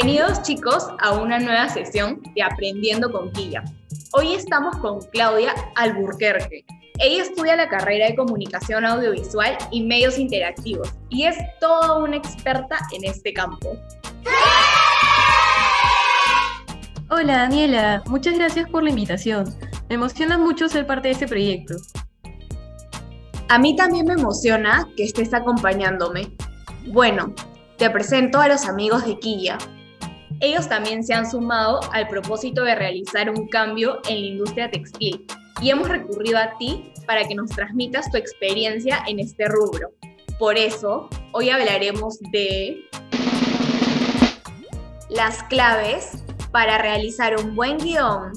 Bienvenidos chicos a una nueva sesión de Aprendiendo con Quilla. Hoy estamos con Claudia Alburquerque. Ella estudia la carrera de comunicación audiovisual y medios interactivos y es toda una experta en este campo. Hola Daniela, muchas gracias por la invitación. Me emociona mucho ser parte de este proyecto. A mí también me emociona que estés acompañándome. Bueno, te presento a los amigos de Quilla. Ellos también se han sumado al propósito de realizar un cambio en la industria textil y hemos recurrido a ti para que nos transmitas tu experiencia en este rubro. Por eso, hoy hablaremos de las claves para realizar un buen guion.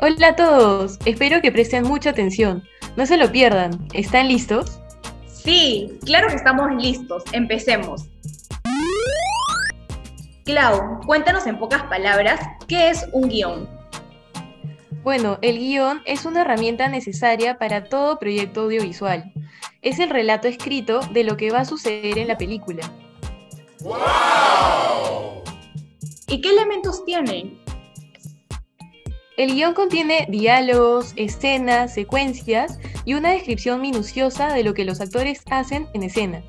Hola a todos, espero que presten mucha atención. No se lo pierdan. ¿Están listos? Sí, claro que estamos listos. Empecemos. Clau, cuéntanos en pocas palabras qué es un guion. Bueno, el guion es una herramienta necesaria para todo proyecto audiovisual. Es el relato escrito de lo que va a suceder en la película. ¡Wow! ¿Y qué elementos tiene? El guion contiene diálogos, escenas, secuencias y una descripción minuciosa de lo que los actores hacen en escena.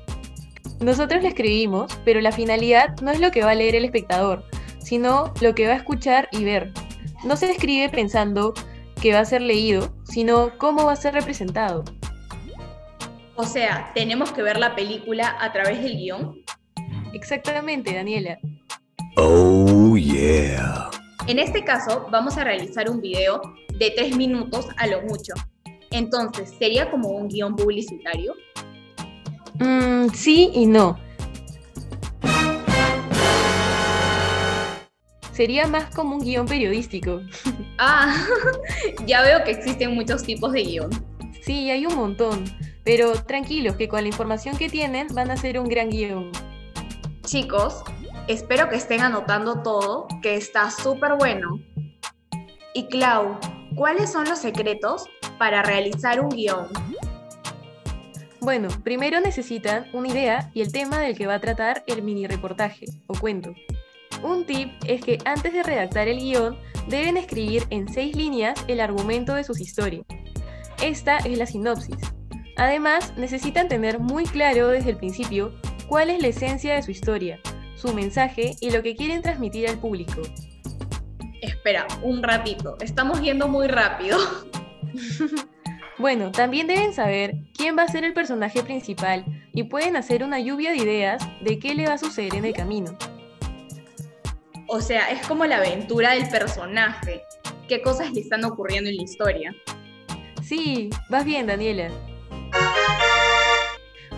Nosotros lo escribimos, pero la finalidad no es lo que va a leer el espectador, sino lo que va a escuchar y ver. No se escribe pensando que va a ser leído, sino cómo va a ser representado. O sea, ¿tenemos que ver la película a través del guion? Exactamente, Daniela. Oh, yeah. En este caso, vamos a realizar un video de tres minutos a lo mucho. Entonces, ¿sería como un guion publicitario? Mm, sí y no. Sería más como un guion periodístico. Ah, ya veo que existen muchos tipos de guion. Sí, hay un montón. Pero tranquilos, que con la información que tienen van a ser un gran guion. Chicos, espero que estén anotando todo, que está súper bueno. Y Clau, ¿cuáles son los secretos para realizar un guion? Bueno, primero necesitan una idea y el tema del que va a tratar el mini reportaje o cuento. Un tip es que antes de redactar el guion deben escribir en seis líneas el argumento de sus historias. Esta es la sinopsis. Además, necesitan tener muy claro desde el principio cuál es la esencia de su historia, su mensaje y lo que quieren transmitir al público. Espera, un ratito, estamos yendo muy rápido. Bueno, también deben saber quién va a ser el personaje principal y pueden hacer una lluvia de ideas de qué le va a suceder en el camino. O sea, es como la aventura del personaje. ¿Qué cosas le están ocurriendo en la historia? Sí, vas bien, Daniela.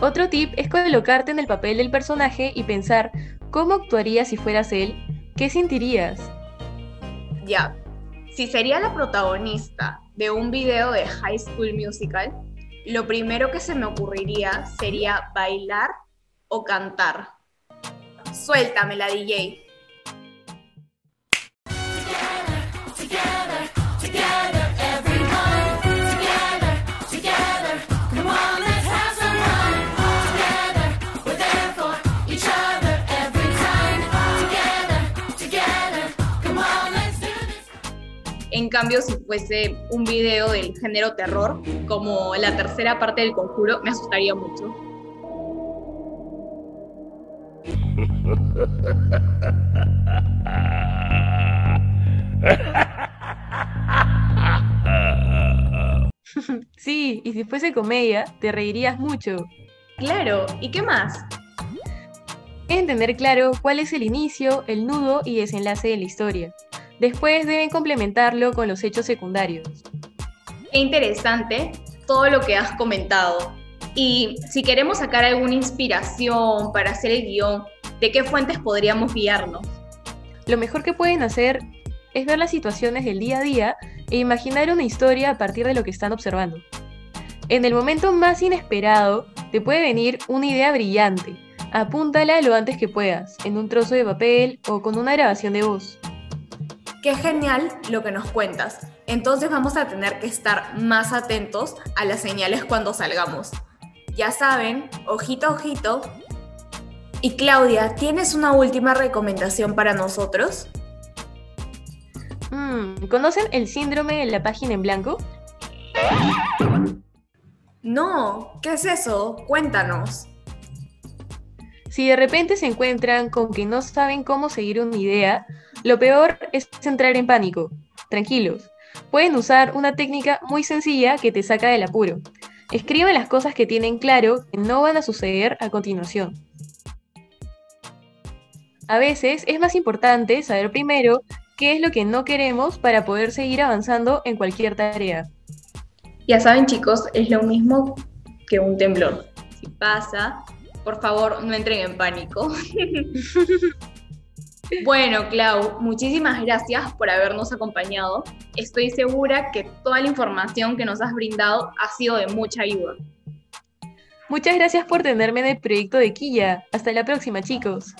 Otro tip es colocarte en el papel del personaje y pensar cómo actuarías si fueras él, qué sentirías. Ya, si sería la protagonista de un video de High School Musical, lo primero que se me ocurriría sería bailar o cantar. Suéltame la DJ. Cambio, si fuese un video del género terror, como la tercera parte del conjuro, me asustaría mucho. Sí, y si fuese comedia, te reirías mucho. Claro, ¿y qué más? Entender claro cuál es el inicio, el nudo y desenlace de la historia. Después deben complementarlo con los hechos secundarios. Qué interesante todo lo que has comentado. Y si queremos sacar alguna inspiración para hacer el guion, ¿de qué fuentes podríamos guiarnos? Lo mejor que pueden hacer es ver las situaciones del día a día e imaginar una historia a partir de lo que están observando. En el momento más inesperado, te puede venir una idea brillante. Apúntala lo antes que puedas, en un trozo de papel o con una grabación de voz. Qué genial lo que nos cuentas. Entonces vamos a tener que estar más atentos a las señales cuando salgamos. Ya saben, ojito, ojito. Y Claudia, ¿tienes una última recomendación para nosotros? Mm, ¿Conocen el síndrome de la página en blanco? No, ¿qué es eso? Cuéntanos. Si de repente se encuentran con que no saben cómo seguir una idea, lo peor es entrar en pánico. Tranquilos, pueden usar una técnica muy sencilla que te saca del apuro. Escriben las cosas que tienen claro que no van a suceder a continuación. A veces es más importante saber primero qué es lo que no queremos para poder seguir avanzando en cualquier tarea. Ya saben chicos, es lo mismo que un temblor. Si pasa, por favor no entren en pánico. bueno, Clau, muchísimas gracias por habernos acompañado. Estoy segura que toda la información que nos has brindado ha sido de mucha ayuda. Muchas gracias por tenerme en el proyecto de Quilla. Hasta la próxima, chicos.